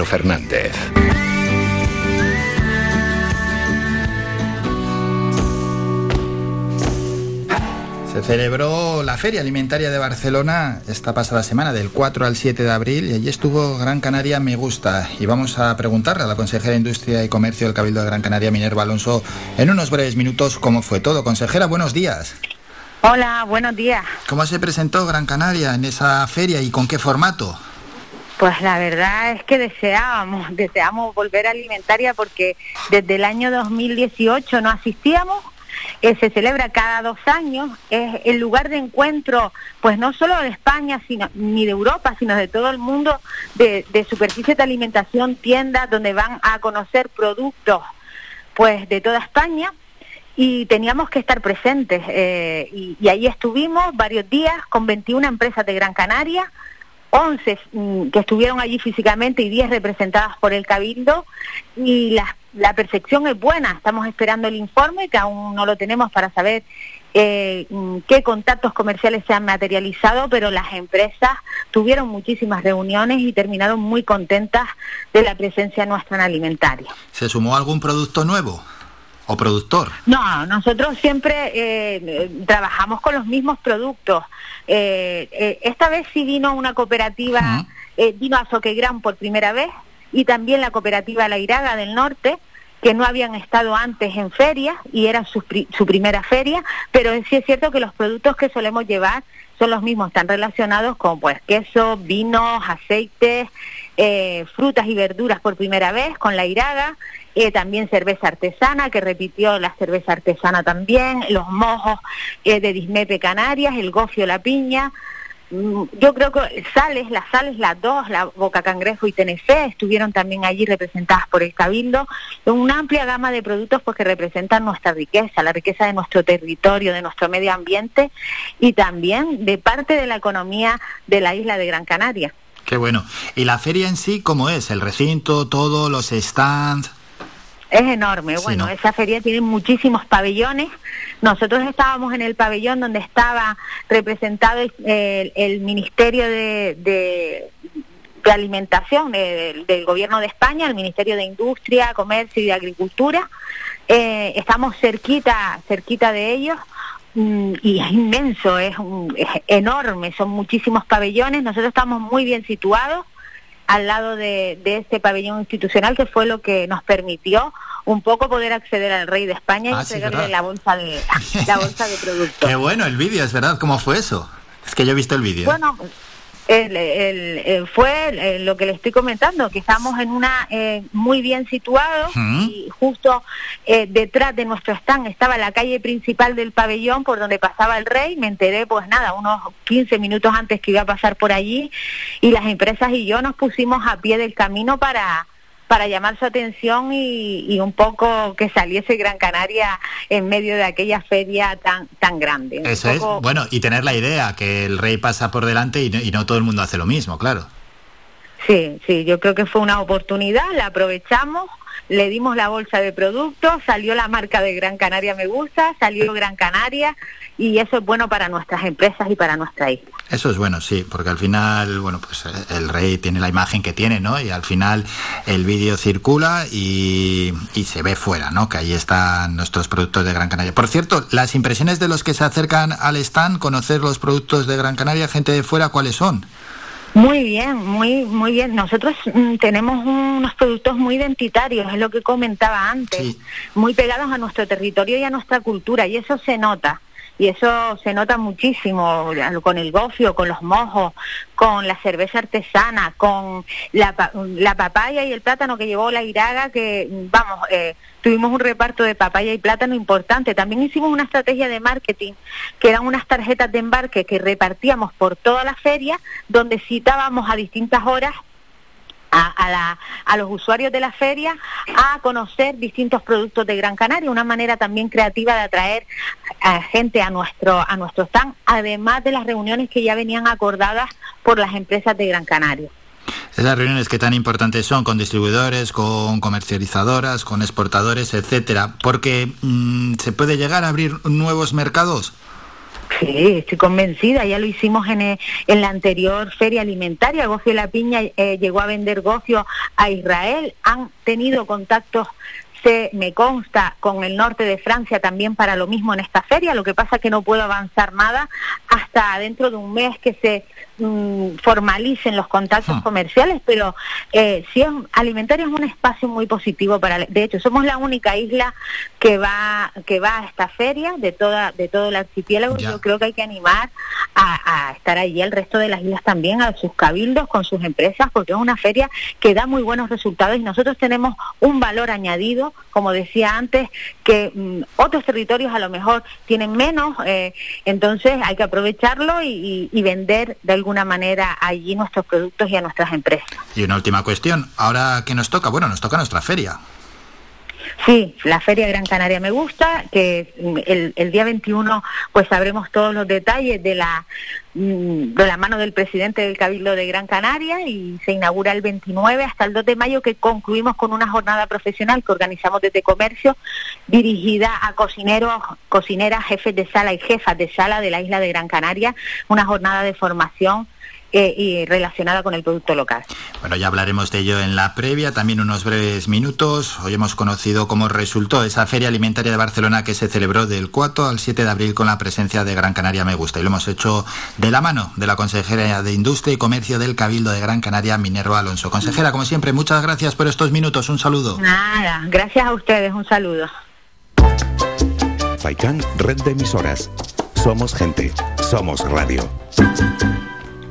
Álvaro Fernández. Se celebró la Feria Alimentaria de Barcelona esta pasada semana, del 4 al 7 de abril, y allí estuvo Gran Canaria Me Gusta. Y vamos a preguntarle a la consejera de Industria y Comercio del Cabildo de Gran Canaria, Minerva Alonso, en unos breves minutos cómo fue todo. Consejera, buenos días. Hola, buenos días. ¿Cómo se presentó Gran Canaria en esa feria y con qué formato? Pues la verdad es que deseábamos, deseamos volver a alimentaria porque desde el año 2018 no asistíamos eh, se celebra cada dos años, es el lugar de encuentro, pues no solo de España, sino, ni de Europa, sino de todo el mundo, de, de superficies de alimentación, tiendas donde van a conocer productos, pues de toda España y teníamos que estar presentes. Eh, y, y, ahí estuvimos varios días con 21 empresas de Gran Canaria, 11 mm, que estuvieron allí físicamente y 10 representadas por el Cabildo y la, la percepción es buena. Estamos esperando el informe que aún no lo tenemos para saber eh, mm, qué contactos comerciales se han materializado, pero las empresas tuvieron muchísimas reuniones y terminaron muy contentas de la presencia nuestra en alimentaria. ¿Se sumó algún producto nuevo? O productor? No, nosotros siempre eh, trabajamos con los mismos productos. Eh, eh, esta vez sí vino una cooperativa, uh -huh. vino a Soquegrán por primera vez y también la cooperativa La Iraga del Norte, que no habían estado antes en feria y era su, su primera feria, pero sí es cierto que los productos que solemos llevar son los mismos, están relacionados con pues queso, vinos, aceites, eh, frutas y verduras por primera vez con la iraga, eh, también cerveza artesana, que repitió la cerveza artesana también, los mojos eh, de Dismepe Canarias, el gofio, la piña. Yo creo que sales, las sales, las dos, la Boca Cangrejo y Tenecé, estuvieron también allí representadas por el Cabildo, una amplia gama de productos pues, que representan nuestra riqueza, la riqueza de nuestro territorio, de nuestro medio ambiente y también de parte de la economía de la isla de Gran Canaria. Qué bueno. ¿Y la feria en sí cómo es? ¿El recinto, todo, los stands? Es enorme. Sí, bueno, ¿no? esa feria tiene muchísimos pabellones. Nosotros estábamos en el pabellón donde estaba representado el, el, el Ministerio de, de, de Alimentación de, del Gobierno de España, el Ministerio de Industria, Comercio y de Agricultura. Eh, estamos cerquita, cerquita de ellos mm, y es inmenso, es, un, es enorme, son muchísimos pabellones. Nosotros estamos muy bien situados al lado de, de, este pabellón institucional que fue lo que nos permitió un poco poder acceder al rey de España y ah, entregarle sí, la bolsa de la bolsa de productos. Qué bueno el vídeo, es verdad, ¿cómo fue eso? Es que yo he visto el vídeo. Bueno, el, el, el, fue lo que le estoy comentando, que estamos en una eh, muy bien situados ¿Mm? y justo eh, detrás de nuestro stand estaba la calle principal del pabellón por donde pasaba el rey. Me enteré, pues nada, unos 15 minutos antes que iba a pasar por allí y las empresas y yo nos pusimos a pie del camino para para llamar su atención y, y, un poco que saliese Gran Canaria en medio de aquella feria tan tan grande. Eso poco... es, bueno, y tener la idea que el rey pasa por delante y no, y no todo el mundo hace lo mismo, claro. Sí, sí, yo creo que fue una oportunidad, la aprovechamos, le dimos la bolsa de productos, salió la marca de Gran Canaria Me Gusta, salió Gran Canaria y eso es bueno para nuestras empresas y para nuestra isla. Eso es bueno, sí, porque al final, bueno, pues el rey tiene la imagen que tiene, ¿no? Y al final el vídeo circula y, y se ve fuera, ¿no? Que ahí están nuestros productos de Gran Canaria. Por cierto, las impresiones de los que se acercan al stand, conocer los productos de Gran Canaria, gente de fuera, ¿cuáles son? Muy bien, muy muy bien. Nosotros mm, tenemos unos productos muy identitarios, es lo que comentaba antes, sí. muy pegados a nuestro territorio y a nuestra cultura, y eso se nota. Y eso se nota muchísimo con el gofio, con los mojos, con la cerveza artesana, con la, la papaya y el plátano que llevó la Iraga, que, vamos, eh, tuvimos un reparto de papaya y plátano importante. También hicimos una estrategia de marketing, que eran unas tarjetas de embarque que repartíamos por toda la feria, donde citábamos a distintas horas a, a, la, a, los usuarios de la feria a conocer distintos productos de Gran Canaria, una manera también creativa de atraer a gente a nuestro, a nuestro stand, además de las reuniones que ya venían acordadas por las empresas de Gran Canaria. Esas reuniones que tan importantes son con distribuidores, con comercializadoras, con exportadores, etcétera, porque mmm, se puede llegar a abrir nuevos mercados. Sí, estoy convencida. Ya lo hicimos en, eh, en la anterior feria alimentaria. Gofio La Piña eh, llegó a vender gofio a Israel. Han tenido contactos se me consta con el norte de Francia también para lo mismo en esta feria. Lo que pasa es que no puedo avanzar nada hasta dentro de un mes que se mm, formalicen los contactos ah. comerciales, pero eh, si es, alimentaria es un espacio muy positivo para. De hecho, somos la única isla que va que va a esta feria de toda de todo el archipiélago. Yo creo que hay que animar a, a estar allí el resto de las islas también, a sus cabildos con sus empresas, porque es una feria que da muy buenos resultados y nosotros tenemos un valor añadido como decía antes, que mm, otros territorios a lo mejor tienen menos, eh, entonces hay que aprovecharlo y, y, vender de alguna manera allí nuestros productos y a nuestras empresas. Y una última cuestión, ahora que nos toca, bueno, nos toca nuestra feria. Sí, la Feria Gran Canaria me gusta, que el, el, día 21 pues sabremos todos los detalles de la mm, de la mano del presidente del Cabildo de Gran Canaria y se inaugura el 29 hasta el 2 de mayo que concluimos con una jornada profesional que organizamos desde comercio dirigida a cocineros, cocineras, jefes de sala y jefas de sala de la isla de Gran Canaria, una jornada de formación eh, y relacionada con el producto local. Bueno, ya hablaremos de ello en la previa, también unos breves minutos. Hoy hemos conocido cómo resultó esa Feria Alimentaria de Barcelona que se celebró del 4 al 7 de abril con la presencia de Gran Canaria Me Gusta. Y lo hemos hecho de la mano de la consejera de Industria y Comercio del Cabildo de Gran Canaria, Minerva Alonso. Consejera, como siempre, muchas gracias por estos minutos. Un saludo. Nada, gracias a ustedes. Un saludo. Faikan, red de emisoras. Somos gente. Somos radio.